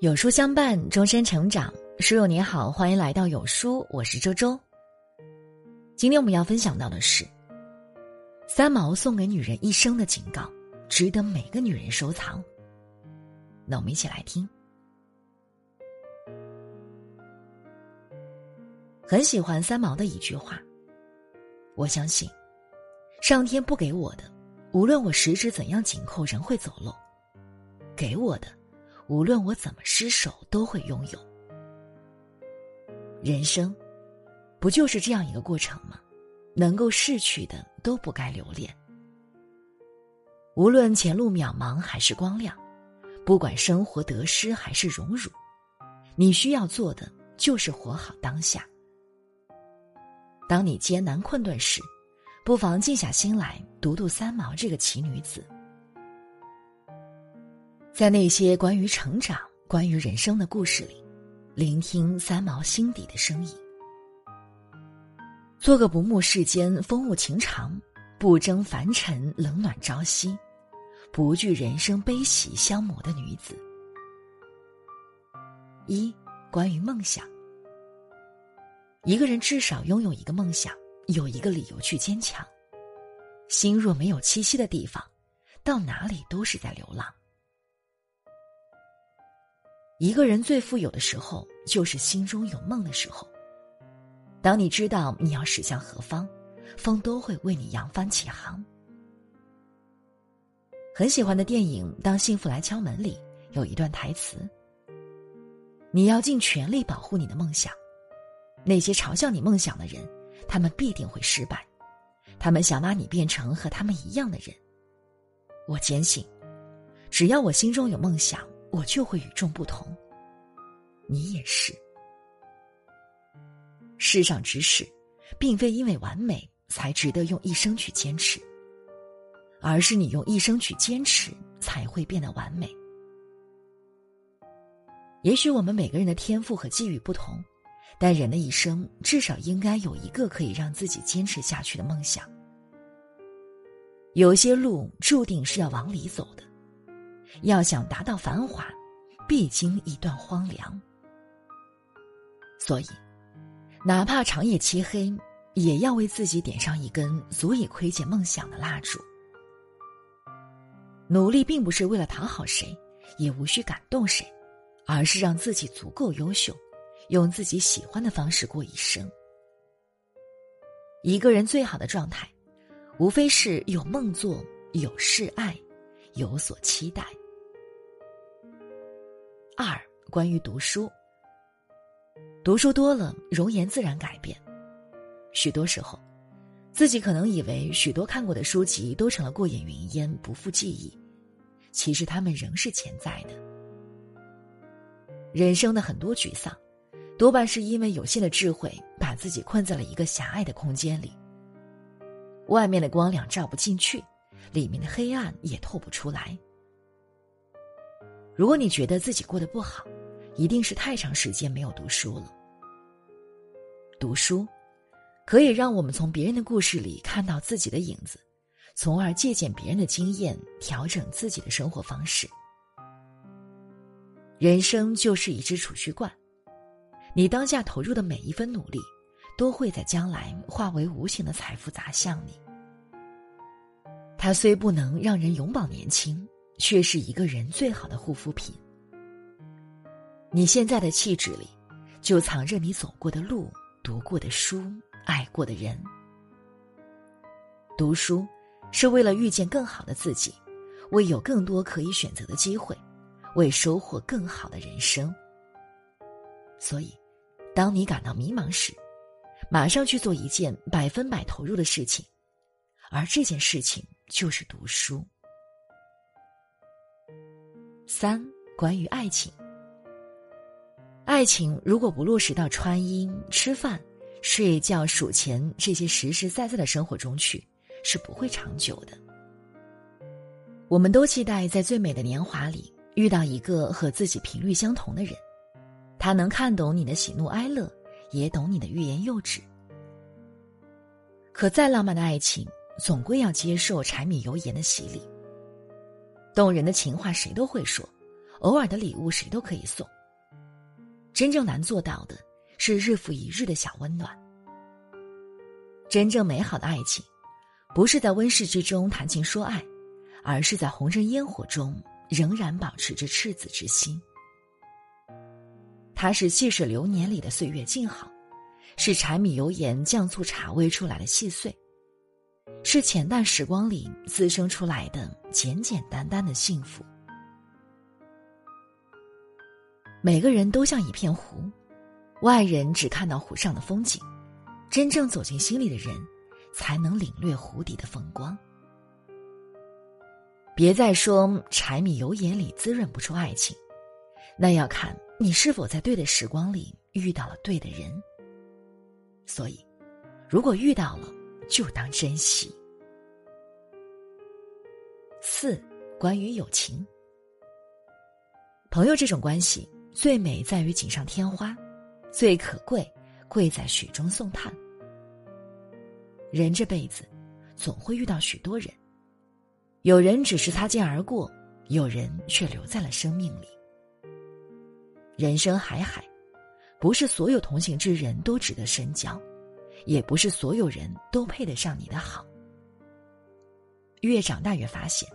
有书相伴，终身成长。书友你好，欢迎来到有书，我是周周。今天我们要分享到的是三毛送给女人一生的警告，值得每个女人收藏。那我们一起来听。很喜欢三毛的一句话，我相信，上天不给我的，无论我十指怎样紧扣，仍会走漏；给我的。无论我怎么失手，都会拥有。人生，不就是这样一个过程吗？能够逝去的都不该留恋。无论前路渺茫还是光亮，不管生活得失还是荣辱，你需要做的就是活好当下。当你艰难困顿时，不妨静下心来读读三毛这个奇女子。在那些关于成长、关于人生的故事里，聆听三毛心底的声音。做个不慕世间风物情长，不争凡尘冷暖朝夕，不惧人生悲喜相磨的女子。一、关于梦想。一个人至少拥有一个梦想，有一个理由去坚强。心若没有栖息的地方，到哪里都是在流浪。一个人最富有的时候，就是心中有梦的时候。当你知道你要驶向何方，风都会为你扬帆起航。很喜欢的电影《当幸福来敲门》里有一段台词：“你要尽全力保护你的梦想。那些嘲笑你梦想的人，他们必定会失败。他们想把你变成和他们一样的人。我坚信，只要我心中有梦想。”我就会与众不同，你也是。世上之事，并非因为完美才值得用一生去坚持，而是你用一生去坚持，才会变得完美。也许我们每个人的天赋和机遇不同，但人的一生至少应该有一个可以让自己坚持下去的梦想。有些路注定是要往里走的。要想达到繁华，必经一段荒凉。所以，哪怕长夜漆黑，也要为自己点上一根足以窥见梦想的蜡烛。努力并不是为了讨好谁，也无需感动谁，而是让自己足够优秀，用自己喜欢的方式过一生。一个人最好的状态，无非是有梦做，有事爱。有所期待。二，关于读书。读书多了，容颜自然改变。许多时候，自己可能以为许多看过的书籍都成了过眼云烟，不复记忆。其实他们仍是潜在的。人生的很多沮丧，多半是因为有限的智慧把自己困在了一个狭隘的空间里。外面的光亮照不进去。里面的黑暗也透不出来。如果你觉得自己过得不好，一定是太长时间没有读书了。读书，可以让我们从别人的故事里看到自己的影子，从而借鉴别人的经验，调整自己的生活方式。人生就是一只储蓄罐，你当下投入的每一分努力，都会在将来化为无形的财富砸向你。它虽不能让人永葆年轻，却是一个人最好的护肤品。你现在的气质里，就藏着你走过的路、读过的书、爱过的人。读书是为了遇见更好的自己，为有更多可以选择的机会，为收获更好的人生。所以，当你感到迷茫时，马上去做一件百分百投入的事情，而这件事情。就是读书。三、关于爱情，爱情如果不落实到穿衣、吃饭、睡觉、数钱这些实实在在的生活中去，是不会长久的。我们都期待在最美的年华里遇到一个和自己频率相同的人，他能看懂你的喜怒哀乐，也懂你的欲言又止。可再浪漫的爱情。总归要接受柴米油盐的洗礼。动人的情话谁都会说，偶尔的礼物谁都可以送。真正难做到的是日复一日的小温暖。真正美好的爱情，不是在温室之中谈情说爱，而是在红尘烟火中仍然保持着赤子之心。它是细水流年里的岁月静好，是柴米油盐酱醋茶煨出来的细碎，是浅淡时光里滋生出来的简简单单的幸福。每个人都像一片湖，外人只看到湖上的风景，真正走进心里的人，才能领略湖底的风光。别再说柴米油盐里滋润不出爱情，那要看你是否在对的时光里遇到了对的人。所以，如果遇到了，就当珍惜。四，关于友情，朋友这种关系。最美在于锦上添花，最可贵贵在雪中送炭。人这辈子，总会遇到许多人，有人只是擦肩而过，有人却留在了生命里。人生海海，不是所有同行之人都值得深交，也不是所有人都配得上你的好。越长大越发现，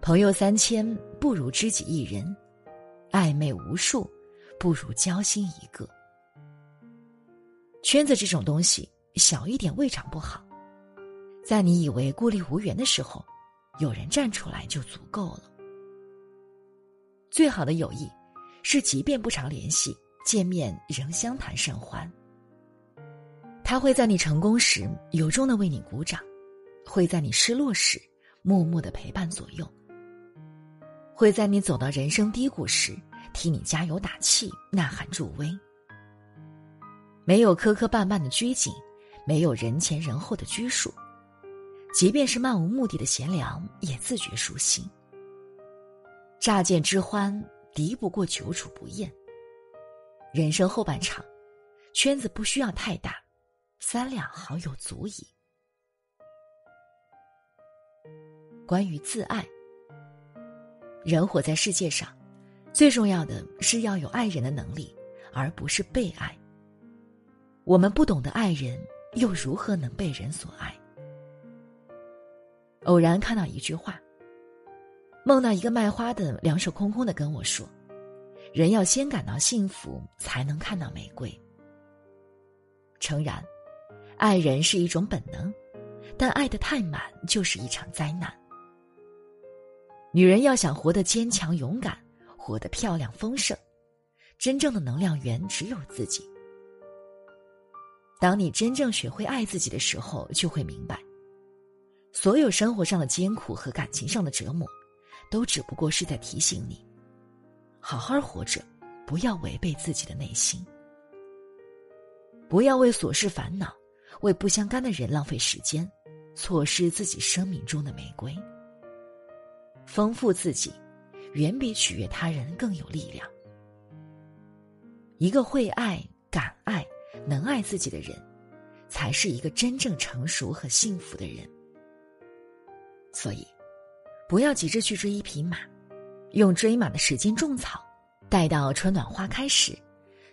朋友三千不如知己一人。暧昧无数，不如交心一个。圈子这种东西，小一点未尝不好。在你以为孤立无援的时候，有人站出来就足够了。最好的友谊，是即便不常联系，见面仍相谈甚欢。他会在你成功时由衷的为你鼓掌，会在你失落时默默的陪伴左右。会在你走到人生低谷时，替你加油打气、呐喊助威。没有磕磕绊绊的拘谨，没有人前人后的拘束，即便是漫无目的的闲聊，也自觉舒心。乍见之欢，敌不过久处不厌。人生后半场，圈子不需要太大，三两好友足矣。关于自爱。人活在世界上，最重要的是要有爱人的能力，而不是被爱。我们不懂得爱人，又如何能被人所爱？偶然看到一句话，梦到一个卖花的两手空空的跟我说：“人要先感到幸福，才能看到玫瑰。”诚然，爱人是一种本能，但爱的太满就是一场灾难。女人要想活得坚强勇敢，活得漂亮丰盛，真正的能量源只有自己。当你真正学会爱自己的时候，就会明白，所有生活上的艰苦和感情上的折磨，都只不过是在提醒你，好好活着，不要违背自己的内心，不要为琐事烦恼，为不相干的人浪费时间，错失自己生命中的玫瑰。丰富自己，远比取悦他人更有力量。一个会爱、敢爱、能爱自己的人，才是一个真正成熟和幸福的人。所以，不要急着去追一匹马，用追马的时间种草，待到春暖花开时，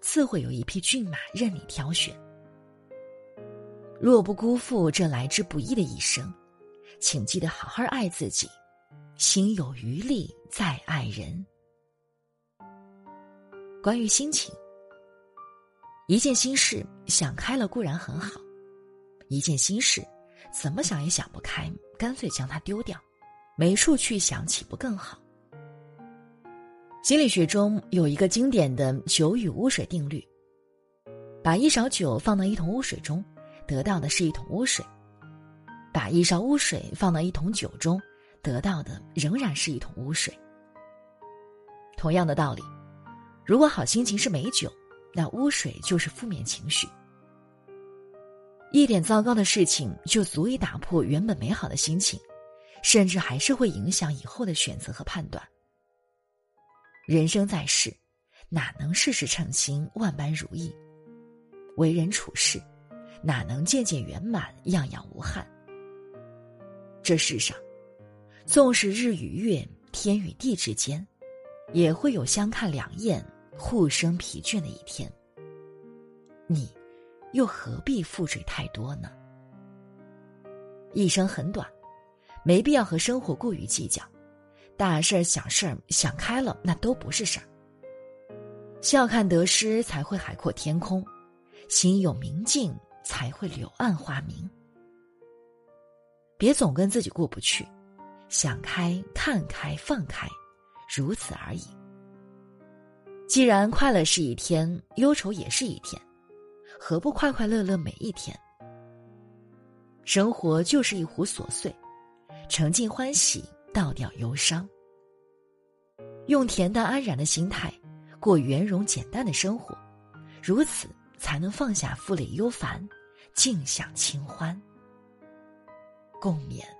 自会有一匹骏马任你挑选。若不辜负这来之不易的一生，请记得好好爱自己。心有余力再爱人。关于心情，一件心事想开了固然很好，一件心事怎么想也想不开，干脆将它丢掉，没处去想，岂不更好？心理学中有一个经典的酒与污水定律：把一勺酒放到一桶污水中，得到的是一桶污水；把一勺污水放到一桶酒中。得到的仍然是一桶污水。同样的道理，如果好心情是美酒，那污水就是负面情绪。一点糟糕的事情就足以打破原本美好的心情，甚至还是会影响以后的选择和判断。人生在世，哪能事事称心、万般如意？为人处事，哪能件件圆满、样样无憾？这世上。纵是日与月、天与地之间，也会有相看两厌、互生疲倦的一天。你，又何必负罪太多呢？一生很短，没必要和生活过于计较，大事儿、小事儿想开了，那都不是事儿。笑看得失，才会海阔天空；心有明镜，才会柳暗花明。别总跟自己过不去，想开、看开、放开，如此而已。既然快乐是一天，忧愁也是一天，何不快快乐乐每一天？生活就是一壶琐碎，沉浸欢喜，倒掉忧伤，用恬淡安然的心态过圆融简单的生活，如此才能放下负累忧烦，尽享清欢。共勉。